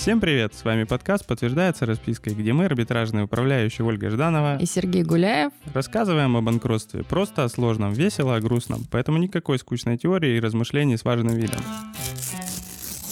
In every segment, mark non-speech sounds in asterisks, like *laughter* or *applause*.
Всем привет! С вами подкаст «Подтверждается распиской», где мы, арбитражные управляющие Ольга Жданова и Сергей Гуляев, рассказываем о банкротстве просто о сложном, весело о грустном, поэтому никакой скучной теории и размышлений с важным видом.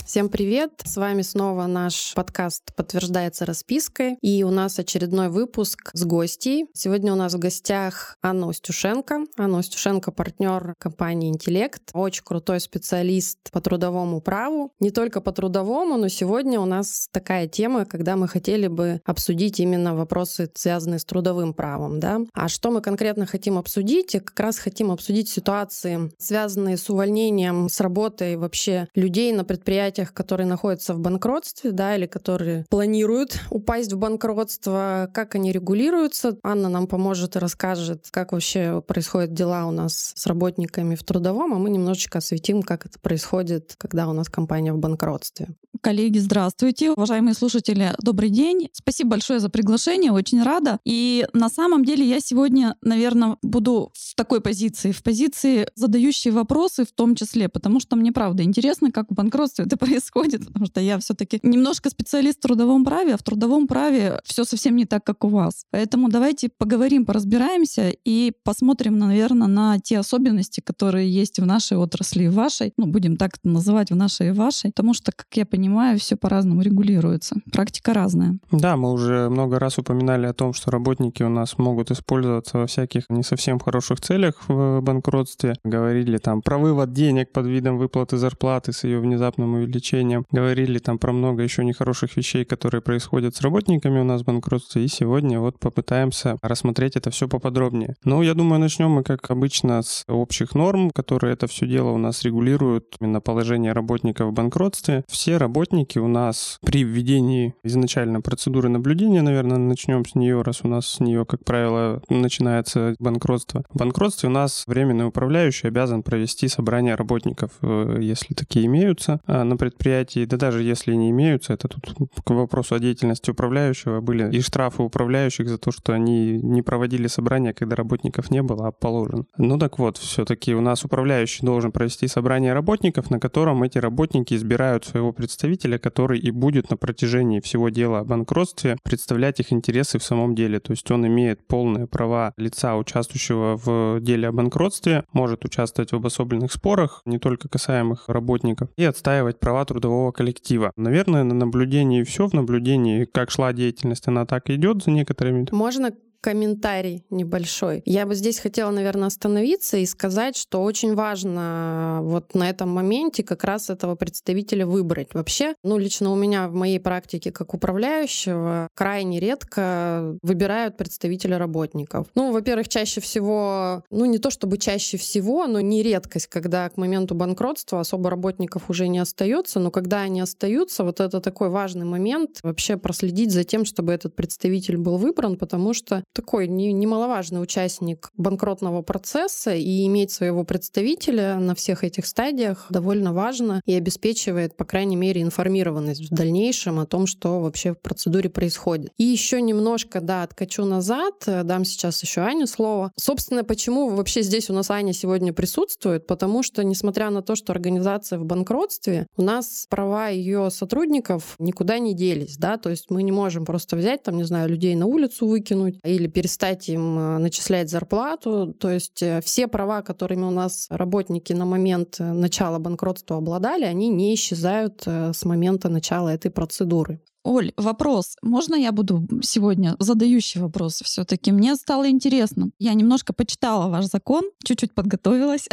Всем привет! С вами снова наш подкаст «Подтверждается распиской». И у нас очередной выпуск с гостей. Сегодня у нас в гостях Анна Устюшенко. Анна Устюшенко — партнер компании «Интеллект». Очень крутой специалист по трудовому праву. Не только по трудовому, но сегодня у нас такая тема, когда мы хотели бы обсудить именно вопросы, связанные с трудовым правом. Да? А что мы конкретно хотим обсудить? И как раз хотим обсудить ситуации, связанные с увольнением с работы вообще людей на предприятиях предприятиях, которые находятся в банкротстве, да, или которые планируют упасть в банкротство, как они регулируются. Анна нам поможет и расскажет, как вообще происходят дела у нас с работниками в трудовом, а мы немножечко осветим, как это происходит, когда у нас компания в банкротстве. Коллеги, здравствуйте. Уважаемые слушатели, добрый день. Спасибо большое за приглашение, очень рада. И на самом деле я сегодня, наверное, буду в такой позиции, в позиции задающей вопросы в том числе, потому что мне правда интересно, как в банкротстве это происходит, потому что я все-таки немножко специалист в трудовом праве, а в трудовом праве все совсем не так, как у вас. Поэтому давайте поговорим, поразбираемся и посмотрим, наверное, на те особенности, которые есть в нашей отрасли и в вашей, ну, будем так это называть, в нашей и вашей, потому что, как я понимаю, все по-разному регулируется. Практика разная. Да, мы уже много раз упоминали о том, что работники у нас могут использоваться во всяких не совсем хороших целях в банкротстве. Говорили там про вывод денег под видом выплаты зарплаты с ее внезапным увеличением лечением. Говорили там про много еще нехороших вещей, которые происходят с работниками у нас в банкротстве. И сегодня вот попытаемся рассмотреть это все поподробнее. Ну, я думаю, начнем мы, как обычно, с общих норм, которые это все дело у нас регулируют, именно положение работников в банкротстве. Все работники у нас при введении изначально процедуры наблюдения, наверное, начнем с нее, раз у нас с нее, как правило, начинается банкротство. В банкротстве у нас временный управляющий обязан провести собрание работников, э, если такие имеются, а, на предприятии, да даже если не имеются, это тут к вопросу о деятельности управляющего были и штрафы управляющих за то, что они не проводили собрания, когда работников не было, а положено. Ну так вот, все-таки у нас управляющий должен провести собрание работников, на котором эти работники избирают своего представителя, который и будет на протяжении всего дела о банкротстве представлять их интересы в самом деле. То есть он имеет полные права лица, участвующего в деле о банкротстве, может участвовать в обособленных спорах, не только касаемых работников, и отстаивать права трудового коллектива. Наверное, на наблюдении все, в наблюдении, как шла деятельность, она так идет за некоторыми. Можно комментарий небольшой. Я бы здесь хотела, наверное, остановиться и сказать, что очень важно вот на этом моменте как раз этого представителя выбрать. Вообще, ну, лично у меня в моей практике как управляющего крайне редко выбирают представителя работников. Ну, во-первых, чаще всего, ну, не то чтобы чаще всего, но не редкость, когда к моменту банкротства особо работников уже не остается, но когда они остаются, вот это такой важный момент вообще проследить за тем, чтобы этот представитель был выбран, потому что такой немаловажный участник банкротного процесса, и иметь своего представителя на всех этих стадиях довольно важно и обеспечивает, по крайней мере, информированность в дальнейшем о том, что вообще в процедуре происходит. И еще немножко, да, откачу назад, дам сейчас еще Ане слово. Собственно, почему вообще здесь у нас Аня сегодня присутствует? Потому что, несмотря на то, что организация в банкротстве, у нас права ее сотрудников никуда не делись, да, то есть мы не можем просто взять, там, не знаю, людей на улицу выкинуть или перестать им э, начислять зарплату. То есть э, все права, которыми у нас работники на момент э, начала банкротства обладали, они не исчезают с момента начала этой процедуры. Оль, вопрос. Можно я буду сегодня задающий вопрос все-таки? Мне стало интересно. Я немножко почитала ваш закон, чуть-чуть подготовилась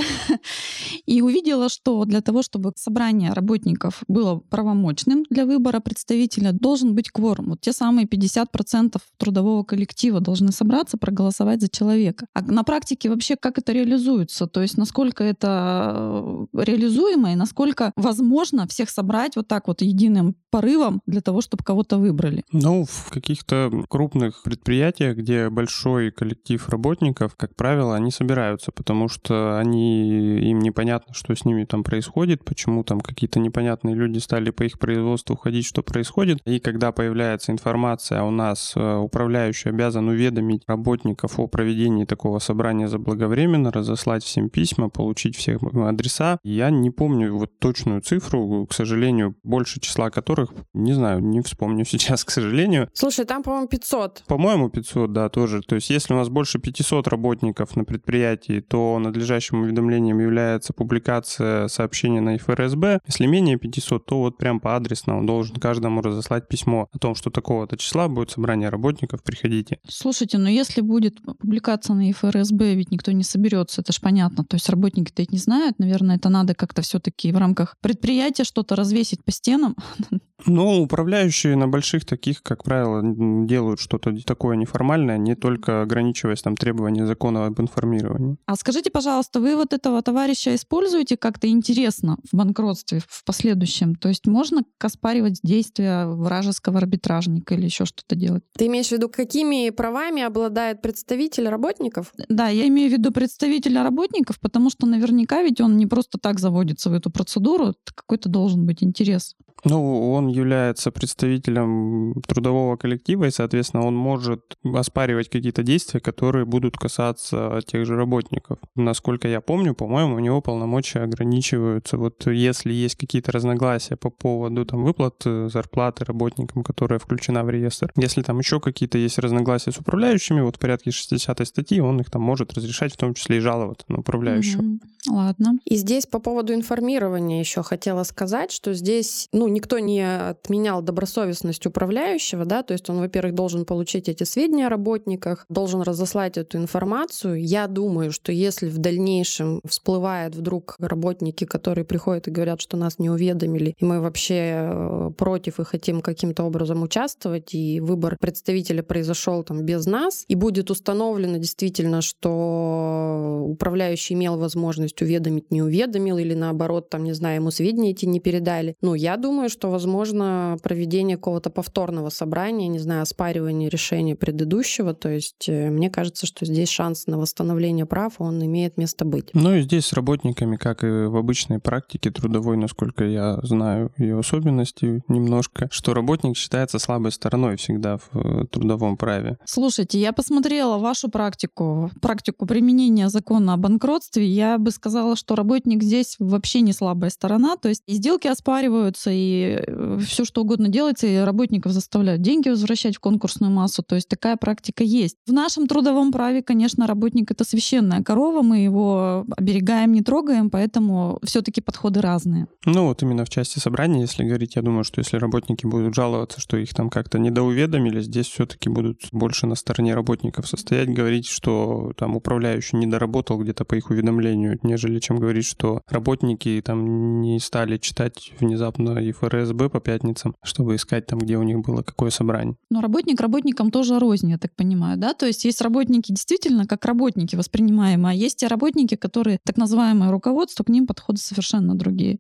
*laughs* и увидела, что для того, чтобы собрание работников было правомочным для выбора представителя, должен быть кворум. Вот те самые 50% трудового коллектива должны собраться, проголосовать за человека. А на практике вообще как это реализуется? То есть насколько это э, реализуемо и насколько возможно всех собрать вот так вот единым порывом для того, чтобы чтобы кого-то выбрали? Ну, в каких-то крупных предприятиях, где большой коллектив работников, как правило, они собираются, потому что они, им непонятно, что с ними там происходит, почему там какие-то непонятные люди стали по их производству ходить, что происходит. И когда появляется информация, у нас э, управляющий обязан уведомить работников о проведении такого собрания заблаговременно, разослать всем письма, получить всех адреса. Я не помню вот точную цифру, к сожалению, больше числа которых, не знаю, не вспомню сейчас, *laughs* к сожалению. Слушай, там, по-моему, 500. По-моему, 500, да, тоже. То есть если у нас больше 500 работников на предприятии, то надлежащим уведомлением является публикация сообщения на ФРСБ. Если менее 500, то вот прям по адресно он должен каждому разослать письмо о том, что такого-то числа будет собрание работников, приходите. Слушайте, но если будет публикация на ФРСБ, ведь никто не соберется, это же понятно. То есть работники-то это не знают, наверное, это надо как-то все-таки в рамках предприятия что-то развесить по стенам. *laughs* Ну, управляющие на больших таких, как правило, делают что-то такое неформальное, не только ограничиваясь там требованиям закона об информировании. А скажите, пожалуйста, вы вот этого товарища используете как-то интересно в банкротстве в последующем? То есть можно оспаривать действия вражеского арбитражника или еще что-то делать? Ты имеешь в виду, какими правами обладает представитель работников? Да, я имею в виду представителя работников, потому что наверняка ведь он не просто так заводится в эту процедуру, какой-то должен быть интерес. Ну, он является представителем трудового коллектива, и, соответственно, он может оспаривать какие-то действия, которые будут касаться тех же работников. Насколько я помню, по-моему, у него полномочия ограничиваются. Вот если есть какие-то разногласия по поводу там, выплат зарплаты работникам, которая включена в реестр, если там еще какие-то есть разногласия с управляющими, вот в порядке 60 статьи, он их там может разрешать, в том числе и жаловаться на управляющего. Угу. Ладно. И здесь по поводу информирования еще хотела сказать, что здесь, ну, никто не отменял добросовестность управляющего, да, то есть он, во-первых, должен получить эти сведения о работниках, должен разослать эту информацию. Я думаю, что если в дальнейшем всплывает вдруг работники, которые приходят и говорят, что нас не уведомили, и мы вообще э, против и хотим каким-то образом участвовать, и выбор представителя произошел там без нас, и будет установлено действительно, что управляющий имел возможность уведомить, не уведомил, или наоборот, там, не знаю, ему сведения эти не передали. Ну, я думаю, что, возможно, проведение какого-то повторного собрания, не знаю, оспаривание решения предыдущего, то есть э, мне кажется, что здесь шанс на восстановление прав, он имеет место быть. Ну и здесь с работниками, как и в обычной практике трудовой, насколько я знаю ее особенности немножко, что работник считается слабой стороной всегда в э, трудовом праве. Слушайте, я посмотрела вашу практику, практику применения закона о банкротстве. Я бы сказала, что работник здесь вообще не слабая сторона, то есть и сделки оспариваются, и э, все что угодно делается, и работников заставляют деньги возвращать в конкурсную массу. То есть такая практика есть. В нашем трудовом праве, конечно, работник это священная корова, мы его оберегаем, не трогаем, поэтому все-таки подходы разные. Ну вот именно в части собрания, если говорить, я думаю, что если работники будут жаловаться, что их там как-то недоуведомили, здесь все-таки будут больше на стороне работников состоять, говорить, что там управляющий не доработал где-то по их уведомлению, нежели чем говорить, что работники там не стали читать внезапно и ФРСБ по пятницам, чтобы искать там, где у них было какое собрание. Но работник работникам тоже рознь, я так понимаю, да? То есть есть работники действительно как работники воспринимаемые, а есть те работники, которые так называемое руководство, к ним подходы совершенно другие.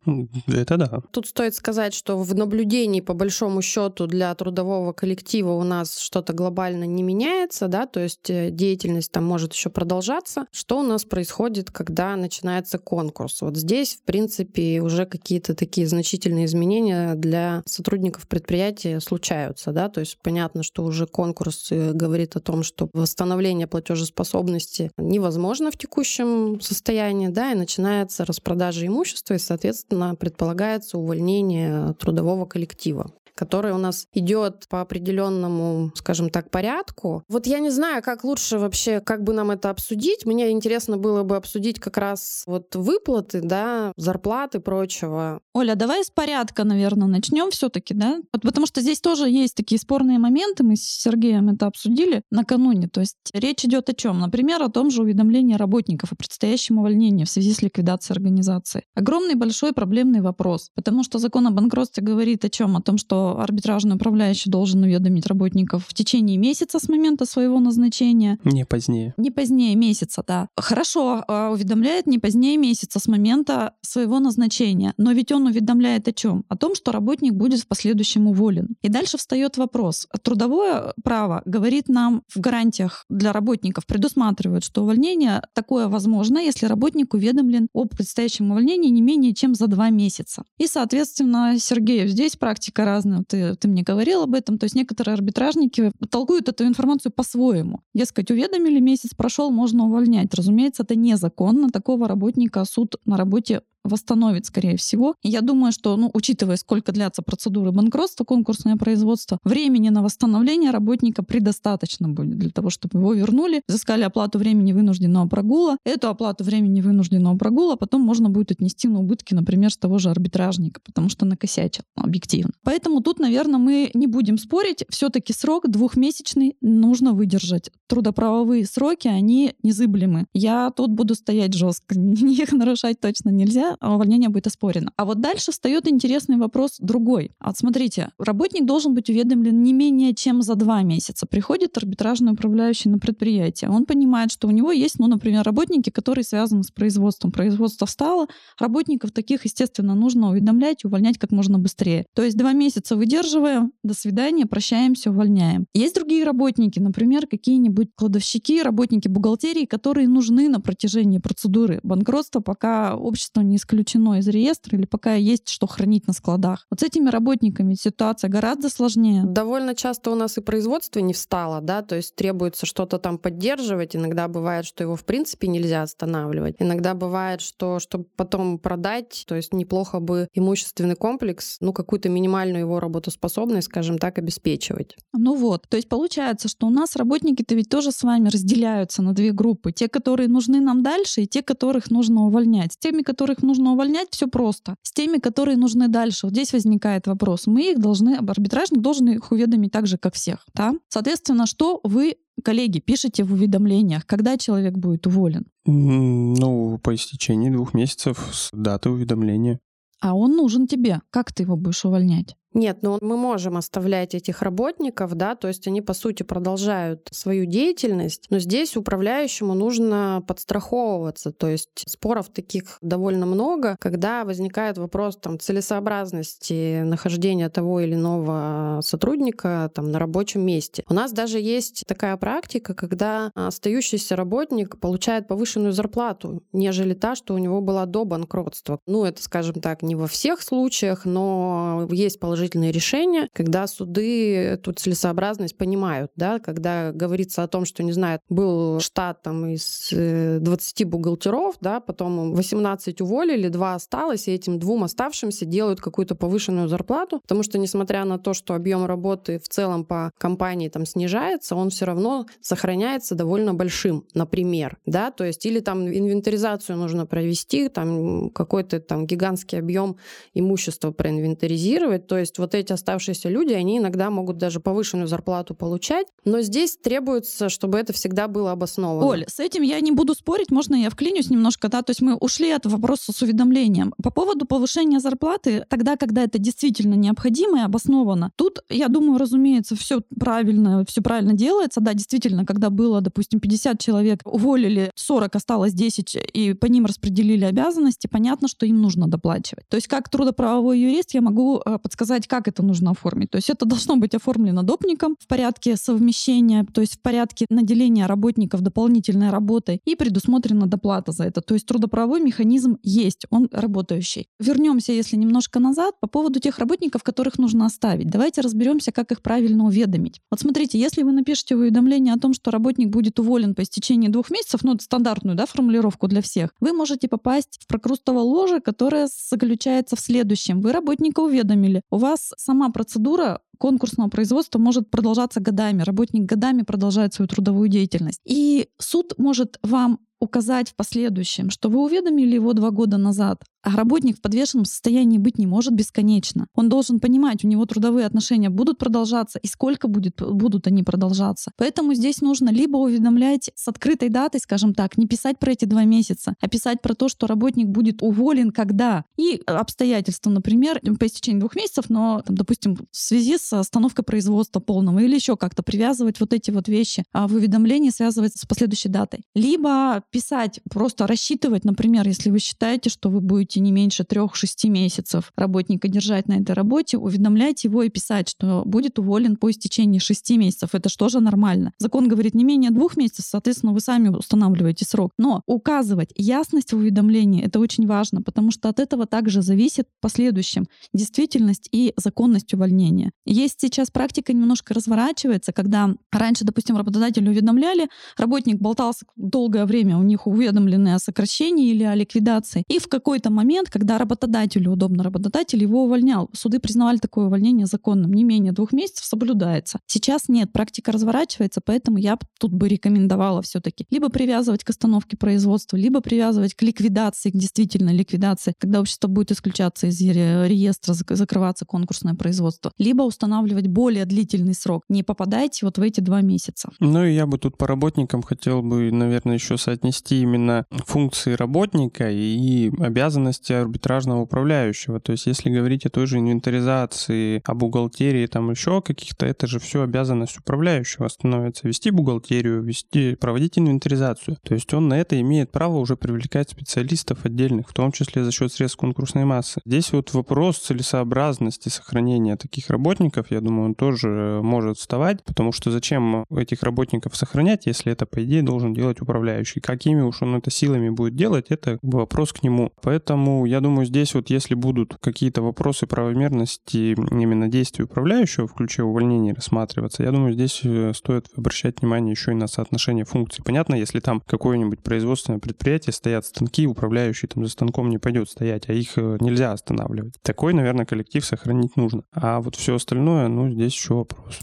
Это да. Тут стоит сказать, что в наблюдении по большому счету для трудового коллектива у нас что-то глобально не меняется, да, то есть э, деятельность там может еще продолжаться. Что у нас происходит, когда начинается конкурс? Вот здесь, в принципе, уже какие-то такие значительные изменения для сотрудников предприятия случаются, да, то есть понятно, что уже конкурс э, говорит о том, что восстановление платежеспособности невозможно в текущем состоянии, да, и начинается распродажа имущества, и, соответственно, предполагается увольнение трудового коллектива который у нас идет по определенному, скажем так, порядку. Вот я не знаю, как лучше вообще, как бы нам это обсудить. Мне интересно было бы обсудить как раз вот выплаты, да, зарплаты прочего. Оля, давай с порядка, наверное, начнем все-таки, да? Вот потому что здесь тоже есть такие спорные моменты. Мы с Сергеем это обсудили накануне. То есть речь идет о чем? Например, о том же уведомлении работников о предстоящем увольнении в связи с ликвидацией организации. Огромный большой проблемный вопрос, потому что закон о банкротстве говорит о чем? О том, что что арбитражный управляющий должен уведомить работников в течение месяца с момента своего назначения. Не позднее. Не позднее месяца, да. Хорошо, а, уведомляет не позднее месяца с момента своего назначения. Но ведь он уведомляет о чем? О том, что работник будет в последующем уволен. И дальше встает вопрос. Трудовое право говорит нам в гарантиях для работников, предусматривает, что увольнение такое возможно, если работник уведомлен об предстоящем увольнении не менее чем за два месяца. И, соответственно, Сергей, здесь практика разная. Ты, ты мне говорил об этом. То есть некоторые арбитражники толкуют эту информацию по-своему. Дескать, уведомили, месяц прошел, можно увольнять. Разумеется, это незаконно. Такого работника суд на работе восстановит, скорее всего. Я думаю, что, ну, учитывая, сколько длятся процедуры банкротства, конкурсное производство, времени на восстановление работника предостаточно будет для того, чтобы его вернули, взыскали оплату времени вынужденного прогула. Эту оплату времени вынужденного прогула потом можно будет отнести на убытки, например, с того же арбитражника, потому что накосячил объективно. Поэтому тут, наверное, мы не будем спорить. Все-таки срок двухмесячный нужно выдержать. Трудоправовые сроки, они незыблемы. Я тут буду стоять жестко. *laughs* Их нарушать точно нельзя увольнение будет оспорено. А вот дальше встает интересный вопрос другой. А вот смотрите, работник должен быть уведомлен не менее чем за два месяца. Приходит арбитражный управляющий на предприятие. Он понимает, что у него есть, ну, например, работники, которые связаны с производством. Производство встало, работников таких, естественно, нужно уведомлять и увольнять как можно быстрее. То есть два месяца выдерживаем, до свидания, прощаемся, увольняем. Есть другие работники, например, какие-нибудь кладовщики, работники бухгалтерии, которые нужны на протяжении процедуры банкротства, пока общество не исключено из реестра или пока есть что хранить на складах. Вот с этими работниками ситуация гораздо сложнее. Довольно часто у нас и производство не встало, да, то есть требуется что-то там поддерживать. Иногда бывает, что его в принципе нельзя останавливать. Иногда бывает, что чтобы потом продать, то есть неплохо бы имущественный комплекс, ну какую-то минимальную его работоспособность, скажем так, обеспечивать. Ну вот, то есть получается, что у нас работники-то ведь тоже с вами разделяются на две группы. Те, которые нужны нам дальше, и те, которых нужно увольнять. С теми, которых нужно нужно увольнять, все просто. С теми, которые нужны дальше, вот здесь возникает вопрос. Мы их должны, арбитражник должен их уведомить так же, как всех. Да? Соответственно, что вы коллеги, пишите в уведомлениях, когда человек будет уволен? Ну, по истечении двух месяцев с даты уведомления. А он нужен тебе. Как ты его будешь увольнять? Нет, но мы можем оставлять этих работников, да, то есть они, по сути, продолжают свою деятельность, но здесь управляющему нужно подстраховываться, то есть споров таких довольно много, когда возникает вопрос там, целесообразности нахождения того или иного сотрудника там, на рабочем месте. У нас даже есть такая практика, когда остающийся работник получает повышенную зарплату, нежели та, что у него была до банкротства. Ну, это, скажем так, не во всех случаях, но есть положительные положительные решения, когда суды эту целесообразность понимают, да, когда говорится о том, что, не знаю, был штат там из 20 э, бухгалтеров, да, потом 18 уволили, два осталось, и этим двум оставшимся делают какую-то повышенную зарплату, потому что, несмотря на то, что объем работы в целом по компании там снижается, он все равно сохраняется довольно большим, например, да, то есть или там инвентаризацию нужно провести, там какой-то там гигантский объем имущества проинвентаризировать, то есть есть вот эти оставшиеся люди, они иногда могут даже повышенную зарплату получать, но здесь требуется, чтобы это всегда было обосновано. Оль, с этим я не буду спорить, можно я вклинюсь немножко, да, то есть мы ушли от вопроса с уведомлением. По поводу повышения зарплаты, тогда, когда это действительно необходимо и обосновано, тут, я думаю, разумеется, все правильно, все правильно делается, да, действительно, когда было, допустим, 50 человек, уволили 40, осталось 10, и по ним распределили обязанности, понятно, что им нужно доплачивать. То есть как трудоправовой юрист я могу э, подсказать, сказать, как это нужно оформить. То есть это должно быть оформлено допником в порядке совмещения, то есть в порядке наделения работников дополнительной работой и предусмотрена доплата за это. То есть трудоправовой механизм есть, он работающий. Вернемся, если немножко назад, по поводу тех работников, которых нужно оставить. Давайте разберемся, как их правильно уведомить. Вот смотрите, если вы напишете уведомление о том, что работник будет уволен по истечении двух месяцев, ну, стандартную да, формулировку для всех, вы можете попасть в прокрустово ложе, которое заключается в следующем. Вы работника уведомили, у вас сама процедура конкурсного производства может продолжаться годами. Работник годами продолжает свою трудовую деятельность. И суд может вам указать в последующем, что вы уведомили его два года назад, а работник в подвешенном состоянии быть не может бесконечно. Он должен понимать, у него трудовые отношения будут продолжаться и сколько будет, будут они продолжаться. Поэтому здесь нужно либо уведомлять с открытой датой, скажем так, не писать про эти два месяца, а писать про то, что работник будет уволен когда. И обстоятельства, например, по истечении двух месяцев, но, там, допустим, в связи остановкой производства полного или еще как-то привязывать вот эти вот вещи а в уведомлении связывать с последующей датой. Либо писать, просто рассчитывать, например, если вы считаете, что вы будете не меньше трех-шести месяцев работника держать на этой работе, уведомлять его и писать, что будет уволен по истечении шести месяцев. Это же нормально. Закон говорит не менее двух месяцев, соответственно, вы сами устанавливаете срок. Но указывать ясность в уведомлении — это очень важно, потому что от этого также зависит в последующем действительность и законность увольнения. Есть сейчас практика немножко разворачивается, когда раньше, допустим, работодатели уведомляли, работник болтался долгое время, у них уведомлены о сокращении или о ликвидации, и в какой-то момент когда работодателю удобно, работодатель его увольнял. Суды признавали такое увольнение законным. Не менее двух месяцев соблюдается. Сейчас нет, практика разворачивается, поэтому я тут бы рекомендовала все-таки либо привязывать к остановке производства, либо привязывать к ликвидации, к действительно ликвидации, когда общество будет исключаться из реестра, закрываться конкурсное производство, либо устанавливать более длительный срок. Не попадайте вот в эти два месяца. Ну и я бы тут по работникам хотел бы, наверное, еще соотнести именно функции работника и обязанности арбитражного управляющего. То есть если говорить о той же инвентаризации, о бухгалтерии, там еще каких-то, это же все обязанность управляющего становится. Вести бухгалтерию, вести, проводить инвентаризацию. То есть он на это имеет право уже привлекать специалистов отдельных, в том числе за счет средств конкурсной массы. Здесь вот вопрос целесообразности сохранения таких работников, я думаю, он тоже может вставать, потому что зачем этих работников сохранять, если это, по идее, должен делать управляющий. Какими уж он это силами будет делать, это вопрос к нему. Поэтому я думаю, здесь вот если будут какие-то вопросы правомерности именно действий управляющего в ключе увольнения рассматриваться, я думаю, здесь э, стоит обращать внимание еще и на соотношение функций. Понятно, если там какое-нибудь производственное предприятие стоят станки, управляющий там за станком не пойдет стоять, а их э, нельзя останавливать. Такой, наверное, коллектив сохранить нужно. А вот все остальное, ну, здесь еще вопрос.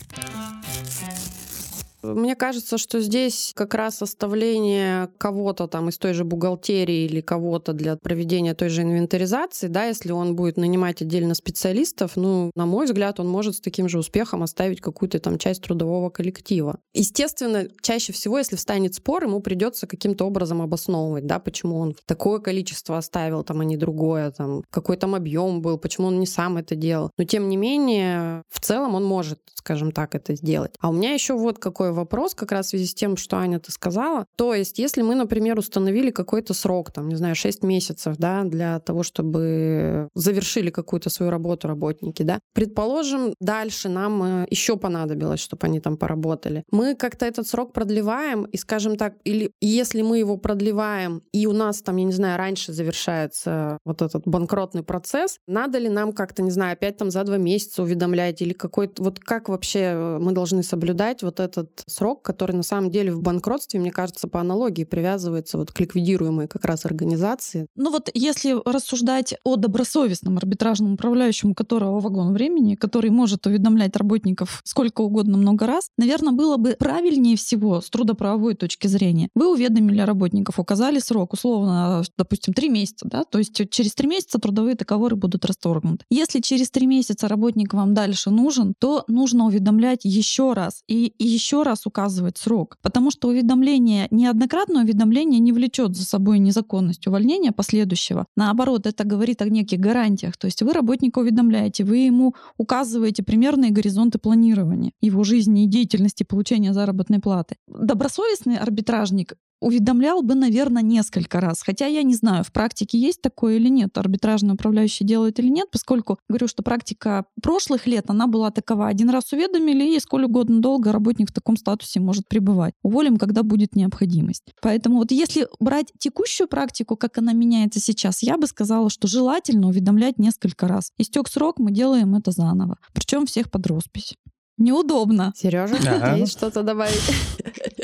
Мне кажется, что здесь как раз оставление кого-то там из той же бухгалтерии или кого-то для проведения той же инвентаризации, да, если он будет нанимать отдельно специалистов, ну, на мой взгляд, он может с таким же успехом оставить какую-то там часть трудового коллектива. Естественно, чаще всего, если встанет спор, ему придется каким-то образом обосновывать, да, почему он такое количество оставил, там, а не другое, там, какой там объем был, почему он не сам это делал. Но тем не менее, в целом он может, скажем так, это сделать. А у меня еще вот какой вопрос как раз в связи с тем, что Аня ты сказала. То есть, если мы, например, установили какой-то срок, там, не знаю, 6 месяцев, да, для того, чтобы завершили какую-то свою работу работники, да, предположим, дальше нам э, еще понадобилось, чтобы они там поработали. Мы как-то этот срок продлеваем, и, скажем так, или если мы его продлеваем, и у нас там, я не знаю, раньше завершается вот этот банкротный процесс, надо ли нам как-то, не знаю, опять там за два месяца уведомлять, или какой-то, вот как вообще э, мы должны соблюдать вот этот срок, который на самом деле в банкротстве, мне кажется, по аналогии привязывается вот к ликвидируемой как раз организации. Ну вот если рассуждать о добросовестном арбитражном управляющем, у которого вагон времени, который может уведомлять работников сколько угодно много раз, наверное, было бы правильнее всего с трудоправовой точки зрения. Вы уведомили работников, указали срок, условно, допустим, три месяца, да, то есть через три месяца трудовые договоры будут расторгнуты. Если через три месяца работник вам дальше нужен, то нужно уведомлять еще раз и, еще раз раз указывать срок, потому что уведомление, неоднократное уведомление не влечет за собой незаконность увольнения последующего. Наоборот, это говорит о неких гарантиях. То есть вы работника уведомляете, вы ему указываете примерные горизонты планирования его жизни и деятельности получения заработной платы. Добросовестный арбитражник уведомлял бы, наверное, несколько раз. Хотя я не знаю, в практике есть такое или нет, арбитражный управляющий делает или нет, поскольку говорю, что практика прошлых лет, она была такова. Один раз уведомили, и сколь угодно долго работник в таком статусе может пребывать. Уволим, когда будет необходимость. Поэтому вот если брать текущую практику, как она меняется сейчас, я бы сказала, что желательно уведомлять несколько раз. Истек срок, мы делаем это заново. Причем всех под роспись. Неудобно. Сережа, ага. есть что-то добавить? *laughs*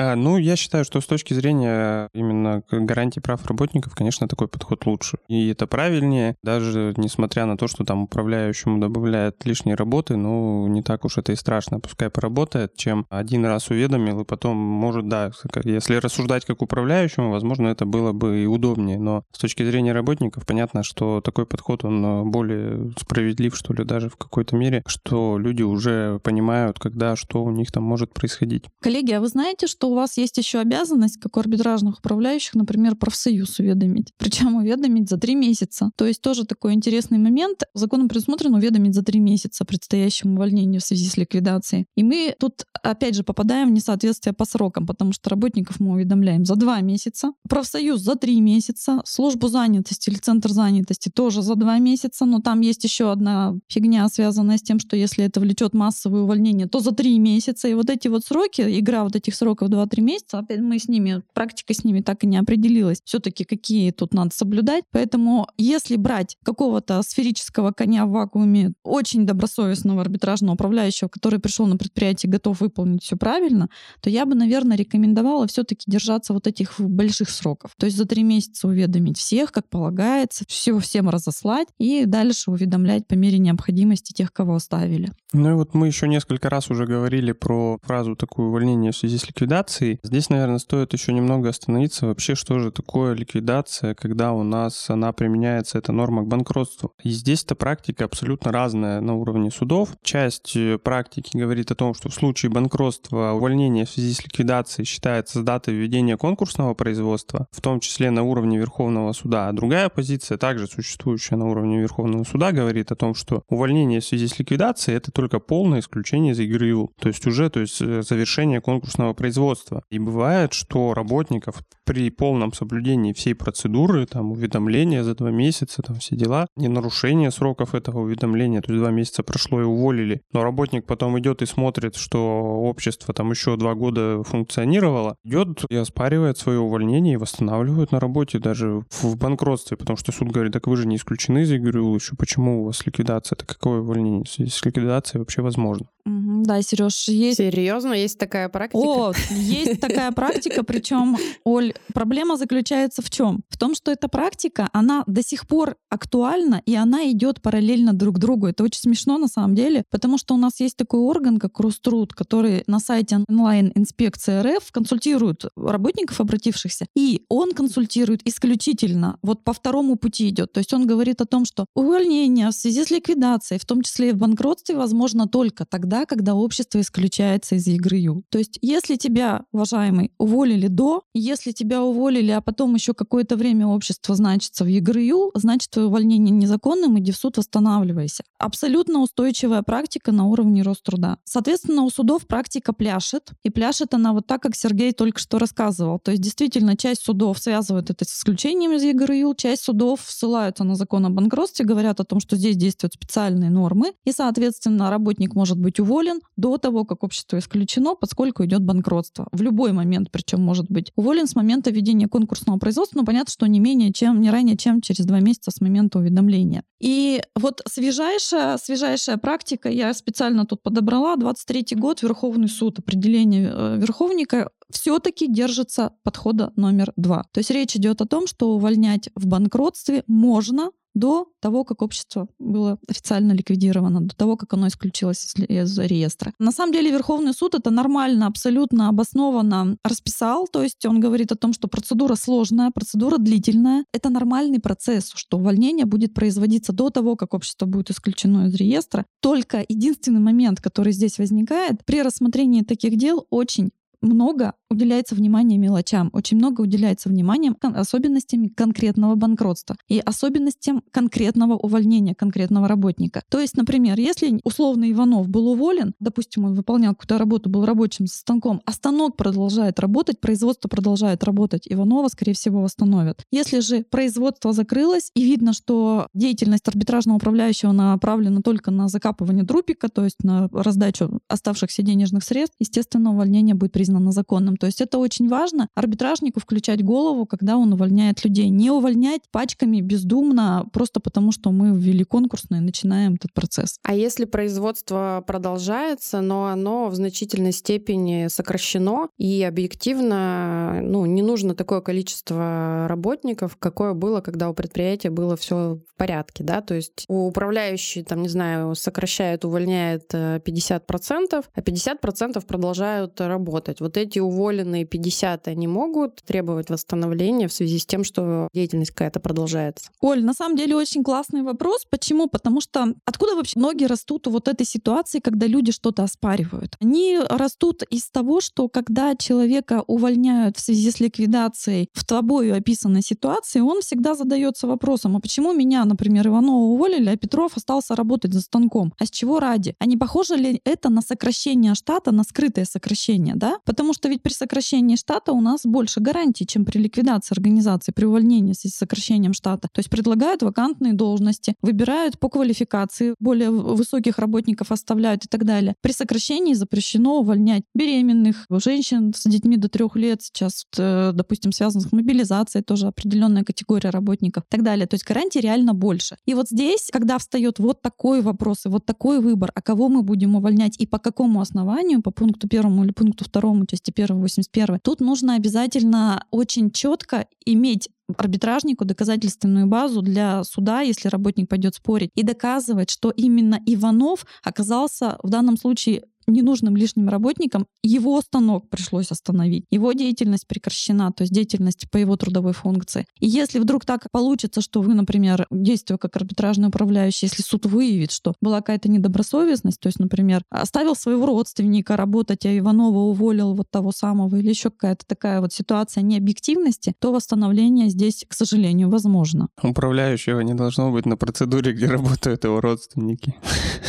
А, ну, я считаю, что с точки зрения именно гарантии прав работников, конечно, такой подход лучше. И это правильнее, даже несмотря на то, что там управляющему добавляют лишней работы, ну, не так уж это и страшно. Пускай поработает, чем один раз уведомил, и потом, может, да, если рассуждать как управляющему, возможно, это было бы и удобнее. Но с точки зрения работников, понятно, что такой подход, он более справедлив, что ли, даже в какой-то мере, что люди уже понимают, когда что у них там может происходить. Коллеги, а вы знаете, что у вас есть еще обязанность, как у арбитражных управляющих, например, профсоюз уведомить? Причем уведомить за три месяца. То есть тоже такой интересный момент. Законом предусмотрено уведомить за три месяца предстоящему увольнению в связи с ликвидацией. И мы тут, опять же, попадаем в несоответствие по срокам, потому что работников мы уведомляем за два месяца, профсоюз за три месяца, службу занятости или центр занятости тоже за два месяца, но там есть еще одна фигня, связанная с тем, что если это влечет массовое увольнение, то за три месяца. И вот эти вот сроки, игра вот этих сроков 2-3 месяца, опять мы с ними, практика с ними так и не определилась. Все-таки какие тут надо соблюдать. Поэтому если брать какого-то сферического коня в вакууме, очень добросовестного арбитражного управляющего, который пришел на предприятие, готов выполнить все правильно, то я бы, наверное, рекомендовала все-таки держаться вот этих больших сроков. То есть за три месяца уведомить всех, как полагается, все всем разослать и дальше уведомлять по мере необходимости тех, кого оставили. Ну и вот мы еще несколько раз уже говорили про фразу такую увольнение в связи с ликвидацией. Здесь, наверное, стоит еще немного остановиться вообще, что же такое ликвидация, когда у нас она применяется, эта норма к банкротству. И здесь-то практика абсолютно разная на уровне судов. Часть э, практики говорит о том, что в случае банкротства увольнение в связи с ликвидацией считается с даты введения конкурсного производства, в том числе на уровне Верховного суда. А другая позиция, также существующая на уровне Верховного суда, говорит о том, что увольнение в связи с ликвидацией это только полное исключение из игры. То есть уже то есть э, завершение конкурсного производства. И бывает, что работников при полном соблюдении всей процедуры, там, уведомления за два месяца, там, все дела, не нарушение сроков этого уведомления, то есть два месяца прошло и уволили, но работник потом идет и смотрит, что общество там еще два года функционировало, идет и оспаривает свое увольнение и восстанавливает на работе даже в банкротстве, потому что суд говорит, так вы же не исключены из игры еще почему у вас ликвидация, это какое увольнение? С ликвидацией вообще возможно. Да, Сереж, есть... Серьезно, есть такая практика? О, есть такая практика, причем, Оль, проблема заключается в чем? В том, что эта практика, она до сих пор актуальна, и она идет параллельно друг другу. Это очень смешно на самом деле, потому что у нас есть такой орган, как Руструд, который на сайте онлайн-инспекции РФ консультирует работников, обратившихся, и он консультирует исключительно вот по второму пути идет. То есть он говорит о том, что увольнение в связи с ликвидацией, в том числе и в банкротстве, возможно только тогда, тогда, когда общество исключается из игры Ю. То есть, если тебя, уважаемый, уволили до, если тебя уволили, а потом еще какое-то время общество значится в игры Ю, значит, твое увольнение незаконным, иди в суд, восстанавливайся. Абсолютно устойчивая практика на уровне Роструда. Соответственно, у судов практика пляшет, и пляшет она вот так, как Сергей только что рассказывал. То есть, действительно, часть судов связывают это с исключением из игры Ю, часть судов ссылаются на закон о банкротстве, говорят о том, что здесь действуют специальные нормы, и, соответственно, работник может быть уволен до того, как общество исключено, поскольку идет банкротство. В любой момент, причем может быть уволен с момента ведения конкурсного производства, но понятно, что не менее чем, не ранее, чем через два месяца с момента уведомления. И вот свежайшая, свежайшая практика, я специально тут подобрала, 23 год, Верховный суд, определение э, Верховника все-таки держится подхода номер два. То есть речь идет о том, что увольнять в банкротстве можно до того, как общество было официально ликвидировано, до того, как оно исключилось из реестра. На самом деле Верховный суд это нормально, абсолютно обоснованно расписал, то есть он говорит о том, что процедура сложная, процедура длительная. Это нормальный процесс, что увольнение будет производиться до того, как общество будет исключено из реестра. Только единственный момент, который здесь возникает, при рассмотрении таких дел очень много уделяется внимания мелочам, очень много уделяется внимания особенностям конкретного банкротства и особенностям конкретного увольнения конкретного работника. То есть, например, если условно Иванов был уволен, допустим, он выполнял какую-то работу, был рабочим со станком, а станок продолжает работать, производство продолжает работать, Иванова, скорее всего, восстановят. Если же производство закрылось и видно, что деятельность арбитражного управляющего направлена только на закапывание трупика, то есть на раздачу оставшихся денежных средств, естественно, увольнение будет признано признано законным. То есть это очень важно арбитражнику включать голову, когда он увольняет людей. Не увольнять пачками бездумно, просто потому что мы ввели конкурсное и начинаем этот процесс. А если производство продолжается, но оно в значительной степени сокращено, и объективно ну, не нужно такое количество работников, какое было, когда у предприятия было все в порядке, да, то есть управляющий, там, не знаю, сокращает, увольняет 50%, э, а 50% продолжают работать. Вот эти уволенные 50, они могут требовать восстановления в связи с тем, что деятельность какая-то продолжается? Оль, на самом деле очень классный вопрос. Почему? Потому что откуда вообще ноги растут у вот этой ситуации, когда люди что-то оспаривают? Они растут из того, что когда человека увольняют в связи с ликвидацией в тобою описанной ситуации, он всегда задается вопросом, а почему меня, например, Иванова уволили, а Петров остался работать за станком? А с чего ради? А не похоже ли это на сокращение штата, на скрытое сокращение, да? Потому что ведь при сокращении штата у нас больше гарантий, чем при ликвидации организации, при увольнении с сокращением штата. То есть предлагают вакантные должности, выбирают по квалификации, более высоких работников оставляют и так далее. При сокращении запрещено увольнять беременных, женщин с детьми до трех лет, сейчас, э, допустим, связано с мобилизацией, тоже определенная категория работников и так далее. То есть гарантий реально больше. И вот здесь, когда встает вот такой вопрос и вот такой выбор, а кого мы будем увольнять и по какому основанию, по пункту первому или пункту второму, части 1, 81, тут нужно обязательно очень четко иметь арбитражнику доказательственную базу для суда, если работник пойдет спорить, и доказывать, что именно Иванов оказался в данном случае ненужным лишним работникам, его станок пришлось остановить. Его деятельность прекращена, то есть деятельность по его трудовой функции. И если вдруг так получится, что вы, например, действуя как арбитражный управляющий, если суд выявит, что была какая-то недобросовестность, то есть, например, оставил своего родственника работать, а Иванова уволил вот того самого, или еще какая-то такая вот ситуация необъективности, то восстановление здесь, к сожалению, возможно. Управляющего не должно быть на процедуре, где работают его родственники.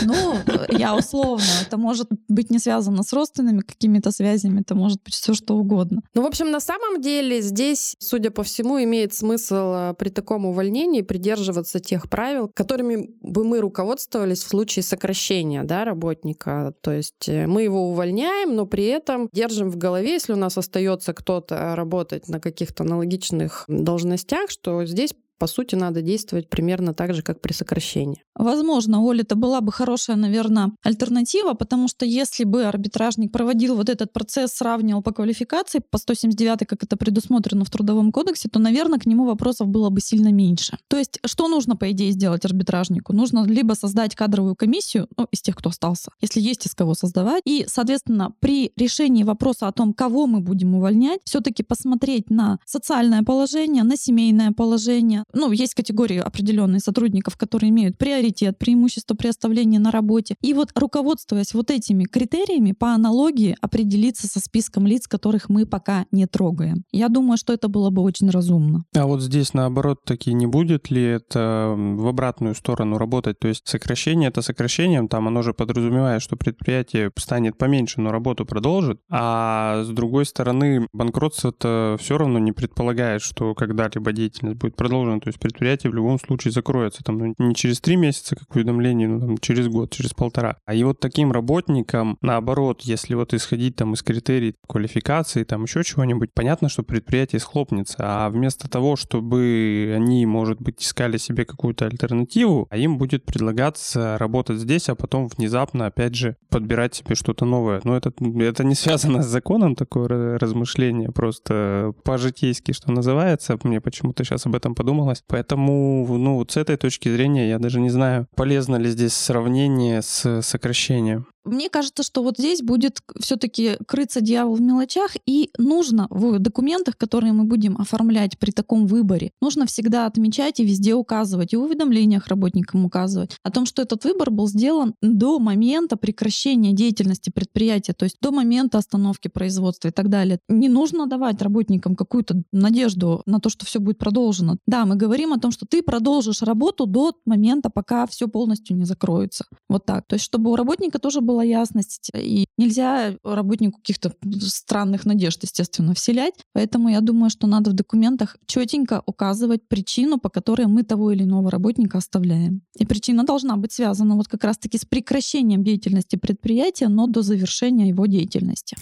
Ну, я условно. Это может быть не связано с родственными какими-то связями, это может быть все что угодно. Ну, в общем, на самом деле здесь, судя по всему, имеет смысл э, при таком увольнении придерживаться тех правил, которыми бы мы руководствовались в случае сокращения да, работника. То есть э, мы его увольняем, но при этом держим в голове, если у нас остается кто-то работать на каких-то аналогичных должностях, что здесь по сути, надо действовать примерно так же, как при сокращении. Возможно, Оля, это была бы хорошая, наверное, альтернатива, потому что если бы арбитражник проводил вот этот процесс, сравнивал по квалификации по 179, как это предусмотрено в Трудовом кодексе, то, наверное, к нему вопросов было бы сильно меньше. То есть, что нужно, по идее, сделать арбитражнику? Нужно либо создать кадровую комиссию, ну, из тех, кто остался, если есть из кого создавать, и, соответственно, при решении вопроса о том, кого мы будем увольнять, все-таки посмотреть на социальное положение, на семейное положение, ну, есть категории определенные сотрудников, которые имеют приоритет, преимущество при оставлении на работе. И вот руководствуясь вот этими критериями, по аналогии определиться со списком лиц, которых мы пока не трогаем. Я думаю, что это было бы очень разумно. А вот здесь наоборот таки не будет ли это в обратную сторону работать? То есть сокращение это сокращением, там оно же подразумевает, что предприятие станет поменьше, но работу продолжит. А с другой стороны, банкротство это все равно не предполагает, что когда-либо деятельность будет продолжена то есть предприятие в любом случае закроется. Там ну, не через три месяца, как уведомление, но там через год, через полтора. А и вот таким работникам, наоборот, если вот исходить там из критерий квалификации, там еще чего-нибудь, понятно, что предприятие схлопнется. А вместо того, чтобы они, может быть, искали себе какую-то альтернативу, а им будет предлагаться работать здесь, а потом внезапно, опять же, подбирать себе что-то новое. Но это, это не связано с законом, такое размышление, просто по-житейски, что называется. Мне почему-то сейчас об этом подумал задумалась. Поэтому, ну, вот с этой точки зрения я даже не знаю, полезно ли здесь сравнение с сокращением. Мне кажется, что вот здесь будет все-таки крыться дьявол в мелочах, и нужно в документах, которые мы будем оформлять при таком выборе, нужно всегда отмечать и везде указывать, и в уведомлениях работникам указывать о том, что этот выбор был сделан до момента прекращения деятельности предприятия, то есть до момента остановки производства и так далее. Не нужно давать работникам какую-то надежду на то, что все будет продолжено. Да, мы говорим о том, что ты продолжишь работу до момента, пока все полностью не закроется. Вот так. То есть, чтобы у работника тоже была ясность. И нельзя работнику каких-то странных надежд, естественно, вселять. Поэтому я думаю, что надо в документах четенько указывать причину, по которой мы того или иного работника оставляем. И причина должна быть связана вот как раз-таки с прекращением деятельности предприятия, но до завершения его деятельности.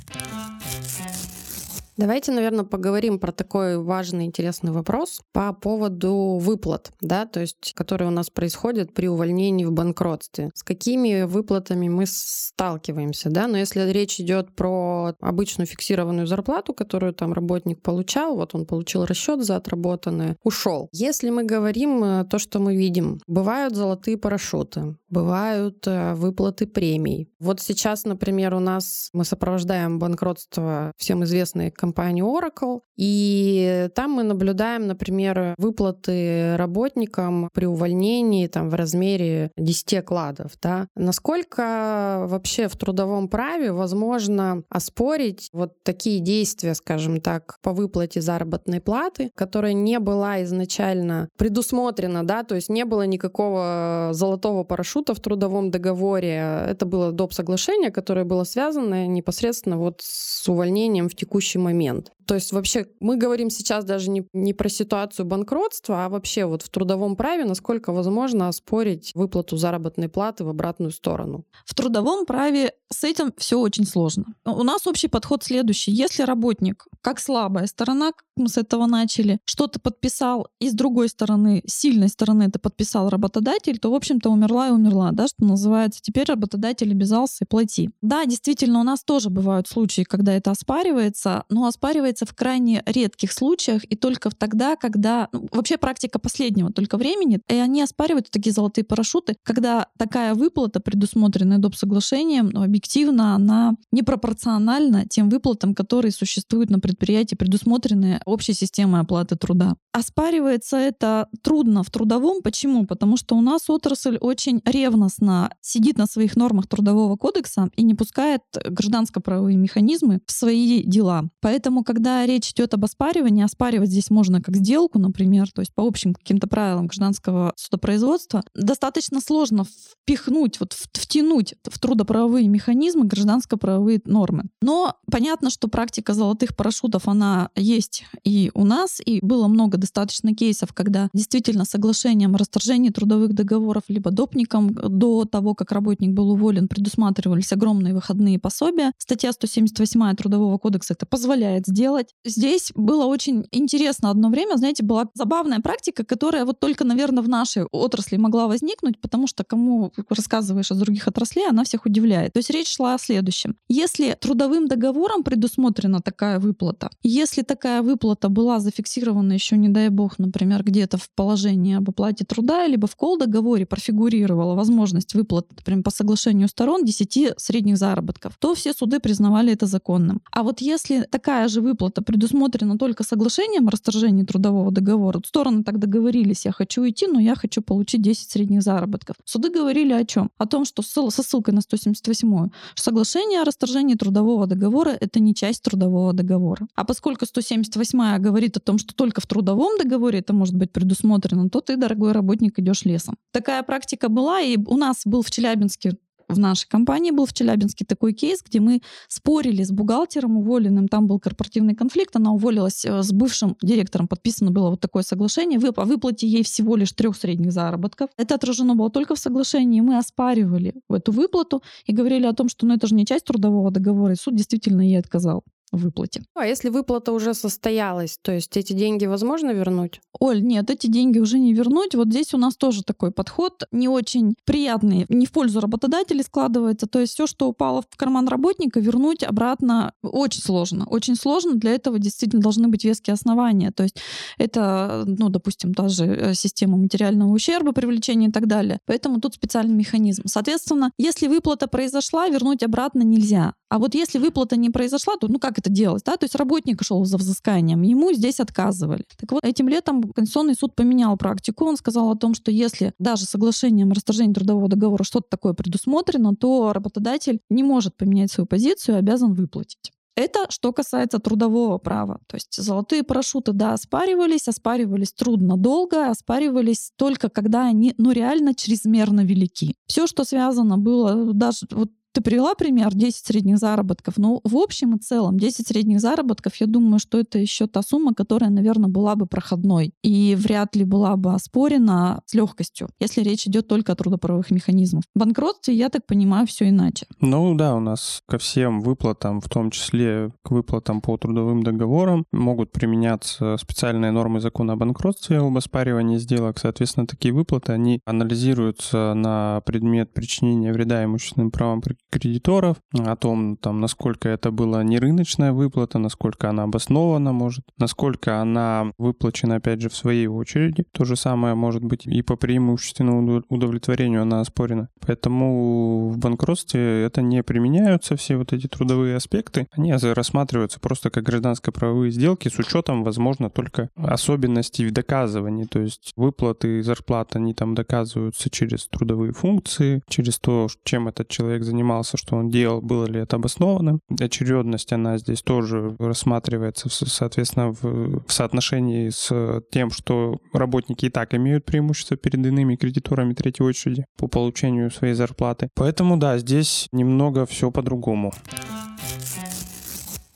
Давайте, наверное, поговорим про такой важный, интересный вопрос по поводу выплат, да, то есть, которые у нас происходят при увольнении в банкротстве. С какими выплатами мы сталкиваемся, да? Но если речь идет про обычную фиксированную зарплату, которую там работник получал, вот он получил расчет за отработанное, ушел. Если мы говорим э, то, что мы видим, бывают золотые парашюты, бывают э, выплаты премий. Вот сейчас, например, у нас мы сопровождаем банкротство всем известной компании Oracle, и там мы наблюдаем, например, выплаты работникам при увольнении там, в размере 10 окладов. Да? Насколько вообще в трудовом праве возможно оспорить вот такие действия, скажем так, по выплате заработной платы, которая не была изначально предусмотрена, да, то есть не было никакого золотого парашюта в трудовом договоре. Это было доп. соглашение, которое было связано непосредственно вот с увольнением в текущий момент момент. То есть вообще мы говорим сейчас даже не, не про ситуацию банкротства, а вообще вот в трудовом праве, насколько возможно оспорить выплату заработной платы в обратную сторону. В трудовом праве с этим все очень сложно. У нас общий подход следующий. Если работник, как слабая сторона, как мы с этого начали, что-то подписал, и с другой стороны, сильной стороны это подписал работодатель, то, в общем-то, умерла и умерла, да, что называется. Теперь работодатель обязался плати. Да, действительно, у нас тоже бывают случаи, когда это оспаривается, но оспаривается в крайне редких случаях и только тогда, когда... Ну, вообще практика последнего только времени, и они оспаривают такие золотые парашюты, когда такая выплата, предусмотренная доп. соглашением, ну, объективно она непропорциональна тем выплатам, которые существуют на предприятии, предусмотренные общей системой оплаты труда. Оспаривается это трудно в трудовом. Почему? Потому что у нас отрасль очень ревностно сидит на своих нормах трудового кодекса и не пускает гражданско-правовые механизмы в свои дела. Поэтому, когда речь идет об оспаривании, оспаривать здесь можно как сделку, например, то есть по общим каким-то правилам гражданского судопроизводства, достаточно сложно впихнуть, вот втянуть в трудоправовые механизмы гражданско-правовые нормы. Но понятно, что практика золотых парашютов, она есть и у нас, и было много достаточно кейсов, когда действительно соглашением о расторжении трудовых договоров либо допником до того, как работник был уволен, предусматривались огромные выходные пособия. Статья 178 Трудового кодекса это позволяет сделать. Здесь было очень интересно одно время, знаете, была забавная практика, которая вот только, наверное, в нашей отрасли могла возникнуть, потому что кому рассказываешь о других отраслей, она всех удивляет. То есть речь шла о следующем. Если трудовым договором предусмотрена такая выплата, если такая выплата была зафиксирована еще, не дай бог, например, где-то в положении об оплате труда, либо в кол-договоре профигурировала возможность выплаты, например, по соглашению сторон 10 средних заработков, то все суды признавали это законным. А вот если такая же выплата предусмотрена только соглашением о расторжении трудового договора, стороны так договорились, я хочу идти, но я хочу получить 10 средних заработков. Суды говорили о чем? О том, что со ссылкой на 178 соглашение о расторжении трудового договора — это не часть трудового договора. А поскольку 178 говорит о том, что только в трудовом договоре это может быть предусмотрено, то ты, дорогой работник, идешь лесом. Такая практика была, и у нас был в Челябинске в нашей компании был в Челябинске такой кейс, где мы спорили с бухгалтером уволенным, там был корпоративный конфликт, она уволилась э, с бывшим директором, подписано было вот такое соглашение, о выплате ей всего лишь трех средних заработков. Это отражено было только в соглашении, мы оспаривали эту выплату и говорили о том, что ну, это же не часть трудового договора, и суд действительно ей отказал выплате. А если выплата уже состоялась, то есть эти деньги возможно вернуть? Оль, нет, эти деньги уже не вернуть. Вот здесь у нас тоже такой подход не очень приятный, не в пользу работодателей складывается. То есть все, что упало в карман работника, вернуть обратно очень сложно. Очень сложно. Для этого действительно должны быть веские основания. То есть это, ну, допустим, та же э, система материального ущерба, привлечения и так далее. Поэтому тут специальный механизм. Соответственно, если выплата произошла, вернуть обратно нельзя. А вот если выплата не произошла, то ну как это делать? Да? То есть работник шел за взысканием, ему здесь отказывали. Так вот, этим летом Конституционный суд поменял практику. Он сказал о том, что если даже соглашением о расторжении трудового договора что-то такое предусмотрено, то работодатель не может поменять свою позицию и обязан выплатить. Это что касается трудового права. То есть золотые парашюты, да, оспаривались, оспаривались трудно долго, оспаривались только когда они, ну, реально чрезмерно велики. Все, что связано было, даже вот ты привела пример 10 средних заработков. Ну, в общем и целом, 10 средних заработков, я думаю, что это еще та сумма, которая, наверное, была бы проходной и вряд ли была бы оспорена с легкостью, если речь идет только о трудоправовых механизмах. В банкротстве, я так понимаю, все иначе. Ну да, у нас ко всем выплатам, в том числе к выплатам по трудовым договорам, могут применяться специальные нормы закона о банкротстве об оспаривании сделок. Соответственно, такие выплаты, они анализируются на предмет причинения вреда имущественным правам кредиторов, о том, там, насколько это была нерыночная выплата, насколько она обоснована, может, насколько она выплачена, опять же, в своей очереди. То же самое может быть и по преимущественному удовлетворению она оспорена. Поэтому в банкротстве это не применяются все вот эти трудовые аспекты. Они рассматриваются просто как гражданско-правовые сделки с учетом, возможно, только особенностей в доказывании. То есть выплаты зарплат, они там доказываются через трудовые функции, через то, чем этот человек занимался, что он делал, было ли это обосновано. Очередность, она здесь тоже рассматривается, соответственно, в, в соотношении с тем, что работники и так имеют преимущество перед иными кредиторами третьей очереди по получению своей зарплаты. Поэтому, да, здесь немного все по-другому.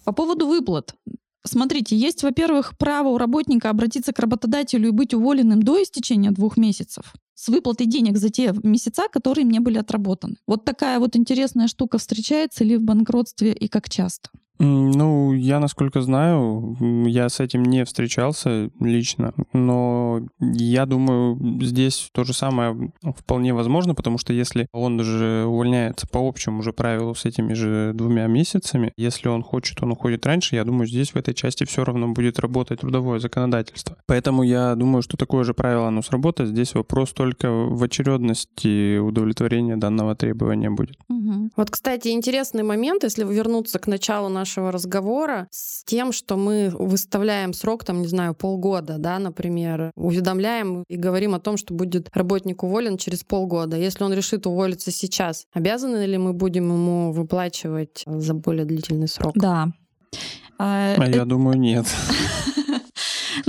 По поводу выплат. Смотрите, есть, во-первых, право у работника обратиться к работодателю и быть уволенным до истечения двух месяцев с выплатой денег за те месяца, которые мне были отработаны. Вот такая вот интересная штука встречается ли в банкротстве и как часто? Ну, я, насколько знаю, я с этим не встречался лично, но я думаю, здесь то же самое вполне возможно, потому что если он же увольняется по общему же правилу с этими же двумя месяцами, если он хочет, он уходит раньше, я думаю, здесь в этой части все равно будет работать трудовое законодательство. Поэтому я думаю, что такое же правило, оно сработает. Здесь вопрос только в очередности удовлетворения данного требования будет. Угу. Вот, кстати, интересный момент, если вернуться к началу нашего нашего разговора с тем, что мы выставляем срок, там, не знаю, полгода, да, например, уведомляем и говорим о том, что будет работник уволен через полгода. Если он решит уволиться сейчас, обязаны ли мы будем ему выплачивать за более длительный срок? Да. А, а я думаю, нет. *laughs*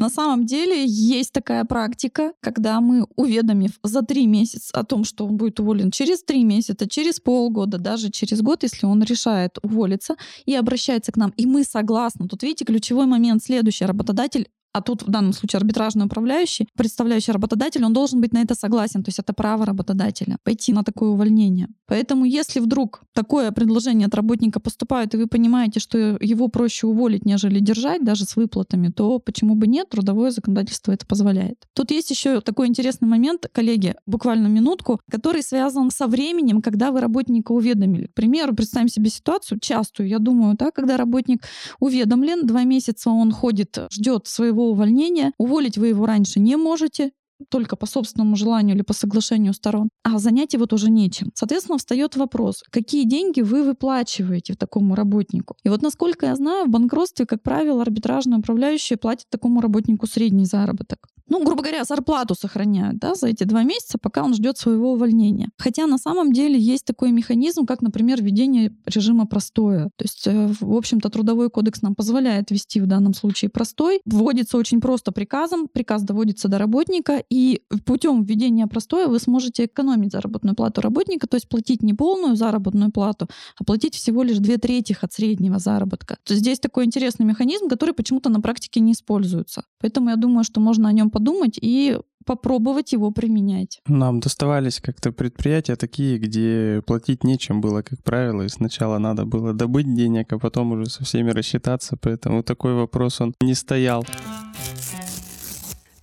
На самом деле есть такая практика, когда мы, уведомив за три месяца о том, что он будет уволен через три месяца, через полгода, даже через год, если он решает уволиться и обращается к нам, и мы согласны. Тут видите, ключевой момент следующий. Работодатель а тут в данном случае арбитражный управляющий, представляющий работодателя, он должен быть на это согласен, то есть это право работодателя пойти на такое увольнение. Поэтому если вдруг такое предложение от работника поступает, и вы понимаете, что его проще уволить, нежели держать, даже с выплатами, то почему бы нет, трудовое законодательство это позволяет. Тут есть еще такой интересный момент, коллеги, буквально минутку, который связан со временем, когда вы работника уведомили. К примеру, представим себе ситуацию частую, я думаю, да, когда работник уведомлен, два месяца он ходит, ждет своего его увольнения. Уволить вы его раньше не можете, только по собственному желанию или по соглашению сторон, а занять его тоже нечем. Соответственно, встает вопрос, какие деньги вы выплачиваете такому работнику. И вот насколько я знаю, в банкротстве, как правило, арбитражные управляющие платят такому работнику средний заработок ну, грубо говоря, зарплату сохраняют да, за эти два месяца, пока он ждет своего увольнения. Хотя на самом деле есть такой механизм, как, например, введение режима простоя. То есть, э, в общем-то, трудовой кодекс нам позволяет ввести в данном случае простой. Вводится очень просто приказом, приказ доводится до работника, и путем введения простоя вы сможете экономить заработную плату работника, то есть платить не полную заработную плату, а платить всего лишь две трети от среднего заработка. То есть здесь такой интересный механизм, который почему-то на практике не используется. Поэтому я думаю, что можно о нем подумать и попробовать его применять. Нам доставались как-то предприятия такие, где платить нечем было, как правило, и сначала надо было добыть денег, а потом уже со всеми рассчитаться, поэтому такой вопрос он не стоял.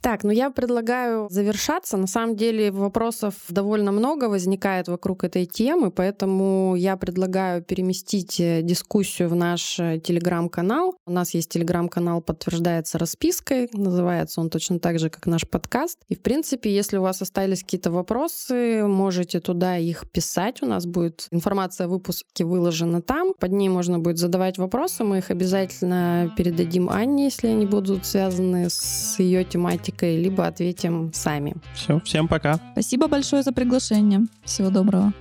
Так, ну я предлагаю завершаться. На самом деле вопросов довольно много возникает вокруг этой темы, поэтому я предлагаю переместить э, дискуссию в наш э, телеграм-канал. У нас есть телеграм-канал «Подтверждается распиской». Называется он точно так же, как наш подкаст. И, в принципе, если у вас остались какие-то вопросы, можете туда их писать. У нас будет информация о выпуске выложена там. Под ней можно будет задавать вопросы. Мы их обязательно передадим Анне, если они будут связаны с ее тематикой тематикой, либо ответим сами. Все, всем пока. Спасибо большое за приглашение. Всего доброго.